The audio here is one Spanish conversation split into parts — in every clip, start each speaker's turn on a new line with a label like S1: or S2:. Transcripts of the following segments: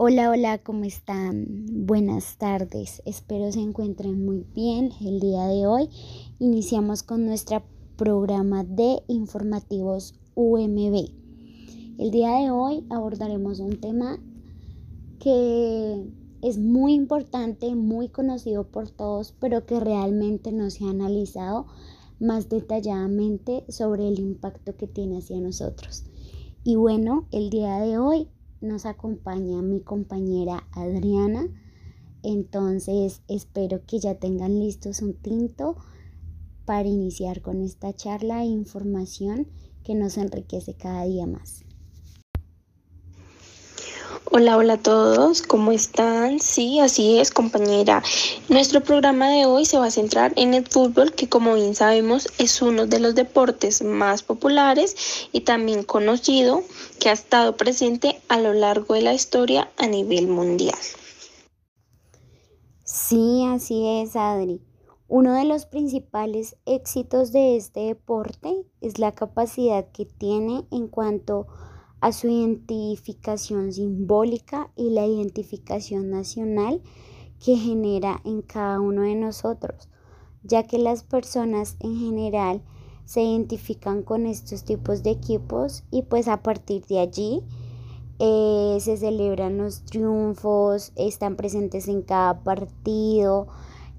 S1: Hola, hola, ¿cómo están? Buenas tardes, espero se encuentren muy bien. El día de hoy iniciamos con nuestro programa de informativos UMB. El día de hoy abordaremos un tema que es muy importante, muy conocido por todos, pero que realmente no se ha analizado más detalladamente sobre el impacto que tiene hacia nosotros. Y bueno, el día de hoy nos acompaña mi compañera Adriana. Entonces espero que ya tengan listos un tinto para iniciar con esta charla e información que nos enriquece cada día más.
S2: Hola, hola a todos, ¿cómo están? Sí, así es, compañera. Nuestro programa de hoy se va a centrar en el fútbol, que como bien sabemos es uno de los deportes más populares y también conocido que ha estado presente a lo largo de la historia a nivel mundial.
S1: Sí, así es, Adri. Uno de los principales éxitos de este deporte es la capacidad que tiene en cuanto a su identificación simbólica y la identificación nacional que genera en cada uno de nosotros, ya que las personas en general se identifican con estos tipos de equipos y pues a partir de allí eh, se celebran los triunfos, están presentes en cada partido,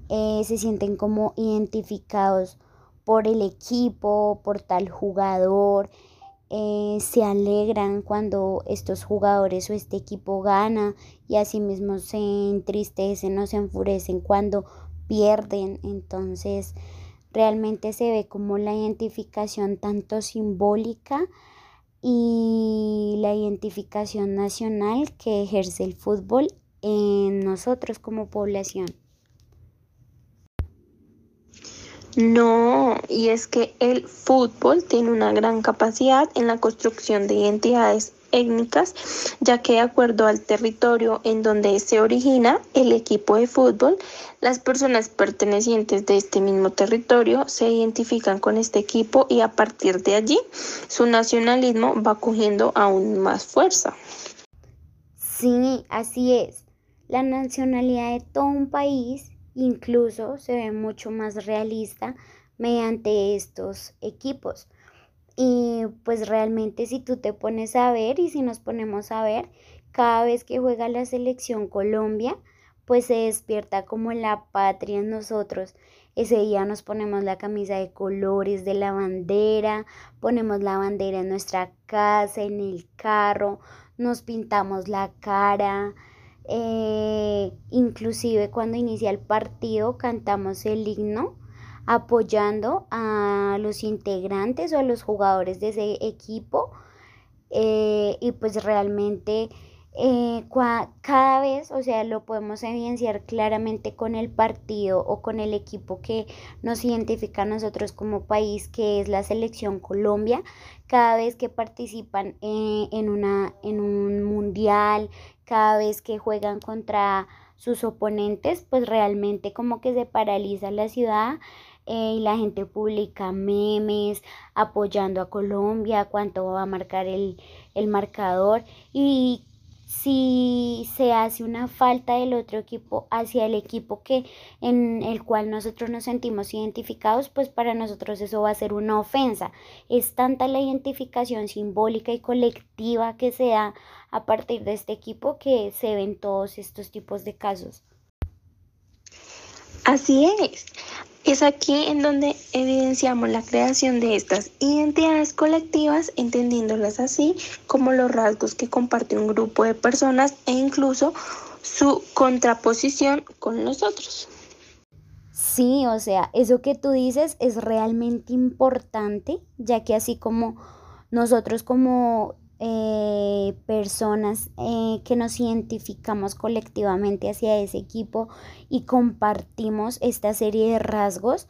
S1: eh, se sienten como identificados por el equipo, por tal jugador, eh, se alegran cuando estos jugadores o este equipo gana y asimismo se entristecen o se enfurecen cuando pierden. Entonces, realmente se ve como la identificación tanto simbólica y la identificación nacional que ejerce el fútbol en nosotros como población.
S2: No, y es que el fútbol tiene una gran capacidad en la construcción de identidades étnicas, ya que de acuerdo al territorio en donde se origina el equipo de fútbol, las personas pertenecientes de este mismo territorio se identifican con este equipo y a partir de allí su nacionalismo va cogiendo aún más fuerza.
S1: Sí, así es. La nacionalidad de todo un país incluso se ve mucho más realista mediante estos equipos. Y pues realmente si tú te pones a ver y si nos ponemos a ver, cada vez que juega la selección Colombia, pues se despierta como la patria en nosotros. Ese día nos ponemos la camisa de colores de la bandera, ponemos la bandera en nuestra casa, en el carro, nos pintamos la cara, eh, inclusive cuando inicia el partido cantamos el himno apoyando a los integrantes o a los jugadores de ese equipo eh, y pues realmente eh, cada vez, o sea, lo podemos evidenciar claramente con el partido o con el equipo que nos identifica a nosotros como país, que es la selección Colombia, cada vez que participan eh, en, una, en un mundial, cada vez que juegan contra sus oponentes, pues realmente como que se paraliza la ciudad eh, y la gente publica memes apoyando a Colombia, cuánto va a marcar el, el marcador y si se hace una falta del otro equipo hacia el equipo que en el cual nosotros nos sentimos identificados, pues para nosotros eso va a ser una ofensa. Es tanta la identificación simbólica y colectiva que se da a partir de este equipo que se ven todos estos tipos de casos.
S2: Así es. Es aquí en donde evidenciamos la creación de estas identidades colectivas, entendiéndolas así como los rasgos que comparte un grupo de personas e incluso su contraposición con los otros.
S1: Sí, o sea, eso que tú dices es realmente importante, ya que así como nosotros como eh, personas eh, que nos identificamos colectivamente hacia ese equipo y compartimos esta serie de rasgos.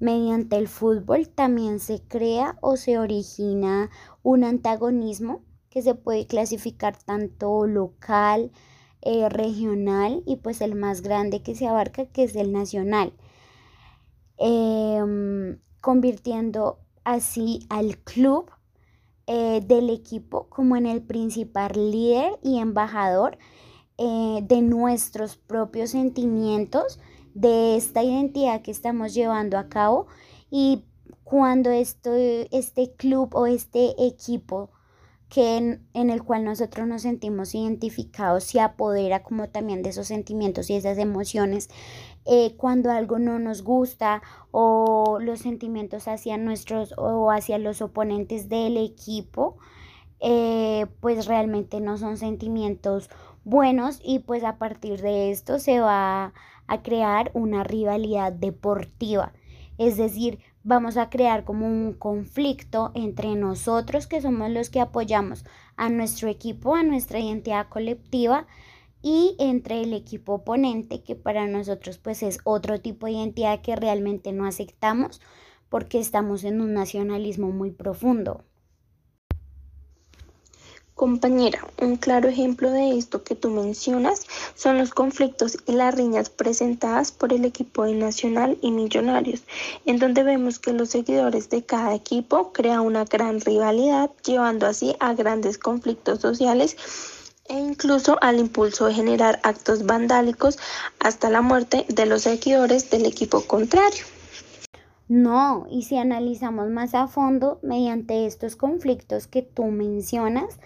S1: Mediante el fútbol también se crea o se origina un antagonismo que se puede clasificar tanto local, eh, regional y pues el más grande que se abarca que es el nacional, em, convirtiendo así al club eh, del equipo como en el principal líder y embajador eh, de nuestros propios sentimientos, de esta identidad que estamos llevando a cabo. Y cuando este, este club o este equipo que en, el cual nosotros nos sentimos identificados se apodera como también de esos sentimientos y esas emociones eh, cuando algo no nos gusta o los sentimientos hacia nuestros o hacia los oponentes del equipo eh, pues realmente no son sentimientos buenos y pues a partir de esto se va a crear una rivalidad deportiva. Es decir, vamos a crear como un conflicto entre nosotros que somos los que apoyamos a nuestro equipo, a nuestra identidad colectiva y entre el equipo oponente que para nosotros pues es otro tipo de identidad que realmente no aceptamos porque estamos en un nacionalismo muy profundo.
S2: Compañera, un claro ejemplo de esto que tú mencionas son los conflictos y las riñas presentadas por el equipo de Nacional y Millonarios, en donde vemos que los seguidores de cada equipo crean una gran rivalidad, llevando así a grandes conflictos sociales e incluso al impulso de generar actos vandálicos hasta la muerte de los seguidores del equipo contrario.
S1: No, y si analizamos más a fondo, mediante estos conflictos que tú mencionas,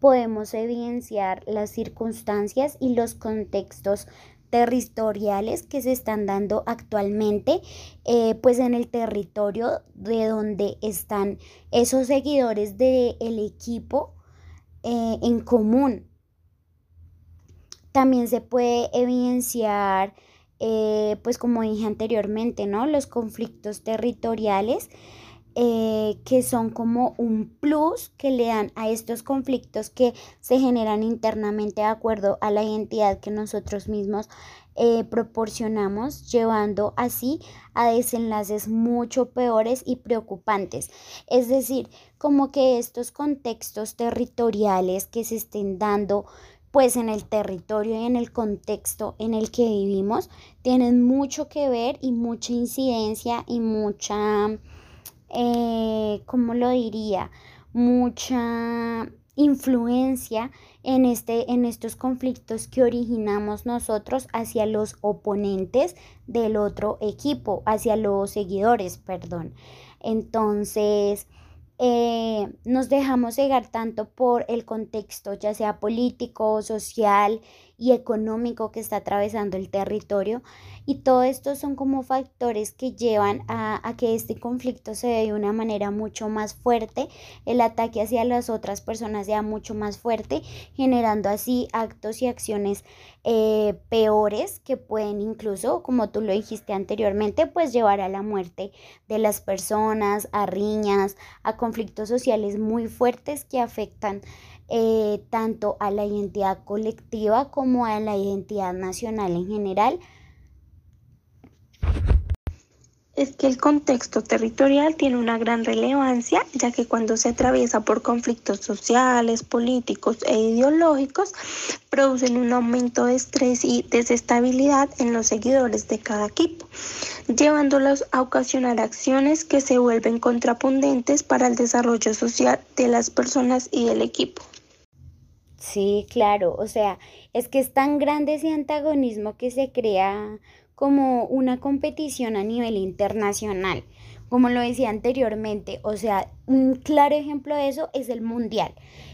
S1: podemos evidenciar las circunstancias y los contextos territoriales que se están dando actualmente eh, pues en el territorio de donde están esos seguidores del equipo eh, en común. También se puede evidenciar eh, pues como dije anteriormente no los conflictos territoriales que son como un plus que le dan a estos conflictos que se generan internamente de acuerdo a la identidad que nosotros mismos eh, proporcionamos, llevando así a desenlaces mucho peores y preocupantes. Es decir, como que estos contextos territoriales que se estén dando pues en el territorio y en el contexto en el que vivimos tienen mucho que ver y mucha incidencia y mucha eh, ¿cómo lo diría? Mucha influencia en, este, en estos conflictos que originamos nosotros hacia los oponentes del otro equipo, hacia los seguidores, perdón. Entonces, eh, nos dejamos cegar tanto por el contexto, ya sea político, social y económico que está atravesando el territorio. Y todo esto son como factores que llevan a, a, que este conflicto se dé de una manera mucho más fuerte, el ataque hacia las otras personas sea mucho más fuerte, generando así actos y acciones eh, peores que pueden incluso, como tú lo dijiste anteriormente, pues llevar a la muerte de las personas, a riñas, a conflictos sociales muy fuertes que afectan eh, tanto a la identidad colectiva como a la identidad nacional en general.
S2: Es que el contexto territorial tiene una gran relevancia, ya que cuando se atraviesa por conflictos sociales, políticos e ideológicos, producen un aumento de estrés y desestabilidad en los seguidores de cada equipo, llevándolos a ocasionar acciones que se vuelven contrapunentes para el desarrollo social de las personas y del equipo.
S1: Sí, claro, o sea, es que es tan grande ese antagonismo que se crea como una competición a nivel internacional, como lo decía anteriormente, o sea, un claro ejemplo de eso es el mundial.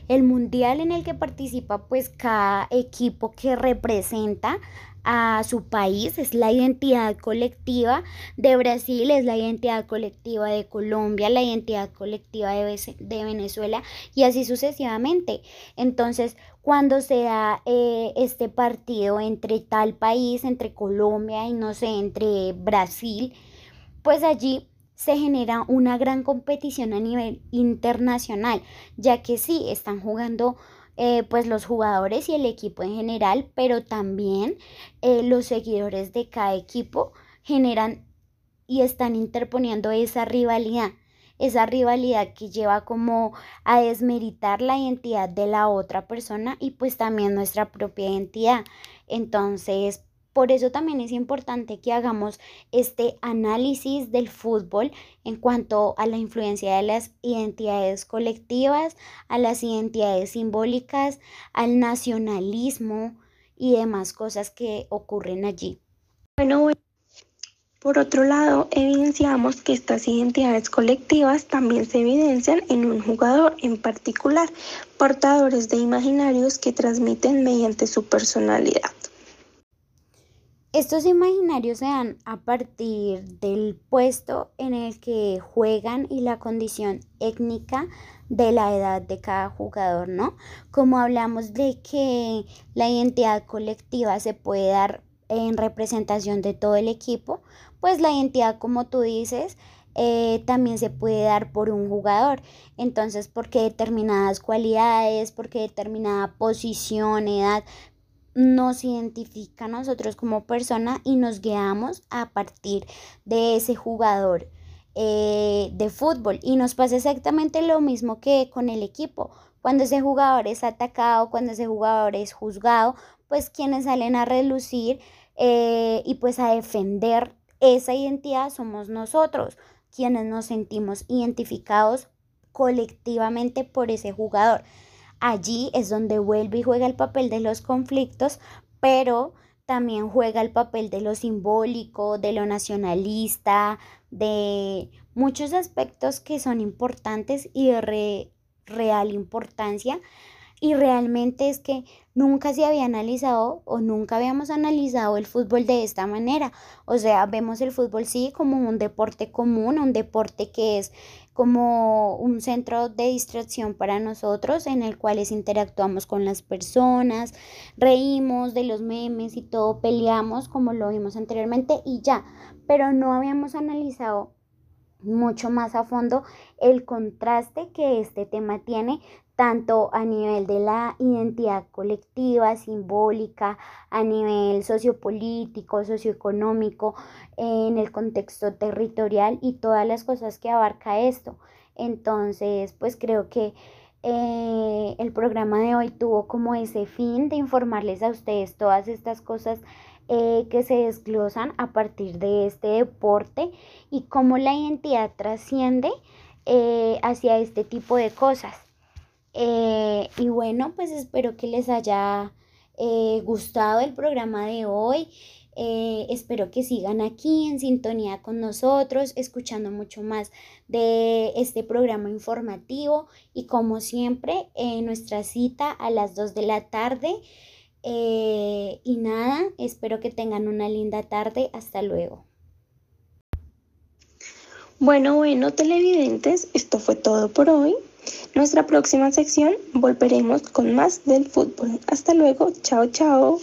S1: El mundial en el que participa pues cada equipo que representa a su país, es la identidad colectiva de Brasil, es la identidad colectiva de Colombia, la identidad colectiva de, de Venezuela y así sucesivamente. Entonces, cuando se da eh, este partido entre tal país, entre Colombia y no sé, entre Brasil, pues allí se genera una gran competición a nivel internacional, ya que sí, están jugando eh, pues los jugadores y el equipo en general, pero también eh, los seguidores de cada equipo generan y están interponiendo esa rivalidad, esa rivalidad que lleva como a desmeritar la identidad de la otra persona y pues también nuestra propia identidad. Entonces, por eso también es importante que hagamos este análisis del fútbol en cuanto a la influencia de las identidades colectivas, a las identidades simbólicas, al nacionalismo y demás cosas que ocurren allí.
S2: Bueno, por otro lado, evidenciamos que estas identidades colectivas también se evidencian en un jugador en particular, portadores de imaginarios que transmiten mediante su personalidad.
S1: Estos imaginarios se dan a partir del puesto en el que juegan y la condición étnica de la edad de cada jugador, ¿no? Como hablamos de que la identidad colectiva se puede dar en representación de todo el equipo, pues la identidad, como tú dices, eh, también se puede dar por un jugador. Entonces, porque determinadas cualidades, porque determinada posición, edad, nos identifica a nosotros como persona y nos guiamos a partir de ese jugador eh, de fútbol. Y nos pasa exactamente lo mismo que con el equipo. Cuando ese jugador es atacado, cuando ese jugador es juzgado, pues quienes salen a relucir eh, y pues a defender esa identidad somos nosotros, quienes nos sentimos identificados colectivamente por ese jugador. Allí es donde vuelve y juega el papel de los conflictos, pero también juega el papel de lo simbólico, de lo nacionalista, de muchos aspectos que son importantes y de real importancia. Y realmente es que nunca se había analizado o nunca habíamos analizado el fútbol de esta manera. O sea, vemos el fútbol sí como un deporte común, un deporte que es como un centro de distracción para nosotros en el cual interactuamos con las personas, reímos de los memes y todo, peleamos como lo vimos anteriormente y ya, pero no habíamos analizado mucho más a fondo el contraste que este tema tiene tanto a nivel de la identidad colectiva, simbólica, a nivel sociopolítico, socioeconómico, en el contexto territorial y todas las cosas que abarca esto. Entonces, pues creo que eh, el programa de hoy tuvo como ese fin de informarles a ustedes todas estas cosas eh, que se desglosan a partir de este deporte y cómo la identidad trasciende eh, hacia este tipo de cosas. Eh, y bueno, pues espero que les haya eh, gustado el programa de hoy. Eh, espero que sigan aquí en sintonía con nosotros, escuchando mucho más de este programa informativo y como siempre, nuestra cita a las 2 de la tarde. y nada, espero que tengan una linda tarde. Hasta luego.
S2: Bueno, bueno, televidentes, esto fue todo por hoy. Nuestra próxima sección volveremos con más del fútbol. Hasta luego, chao, chao.